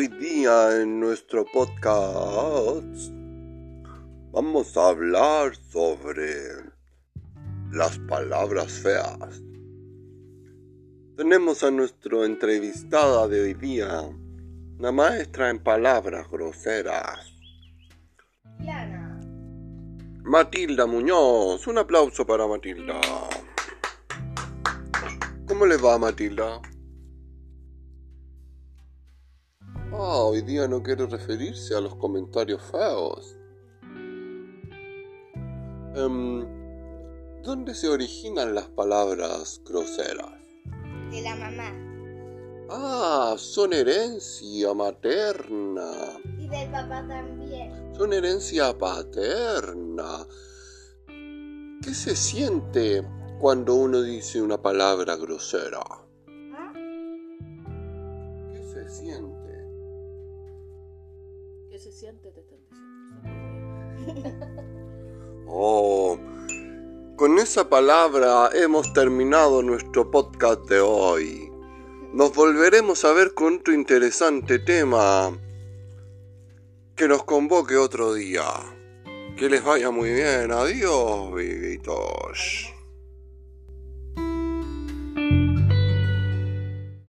día en nuestro podcast vamos a hablar sobre las palabras feas. Tenemos a nuestro entrevistada de hoy día, una maestra en palabras groseras. Matilda Muñoz. Un aplauso para Matilda. ¿Cómo le va Matilda? Hoy día no quiere referirse a los comentarios feos. Em, ¿Dónde se originan las palabras groseras? De la mamá. Ah, son herencia materna. Y del papá también. Son herencia paterna. ¿Qué se siente cuando uno dice una palabra grosera? ¿Ah? ¿Qué se siente? Oh, con esa palabra hemos terminado nuestro podcast de hoy. Nos volveremos a ver con otro interesante tema que nos convoque otro día. Que les vaya muy bien. Adiós, vivitos.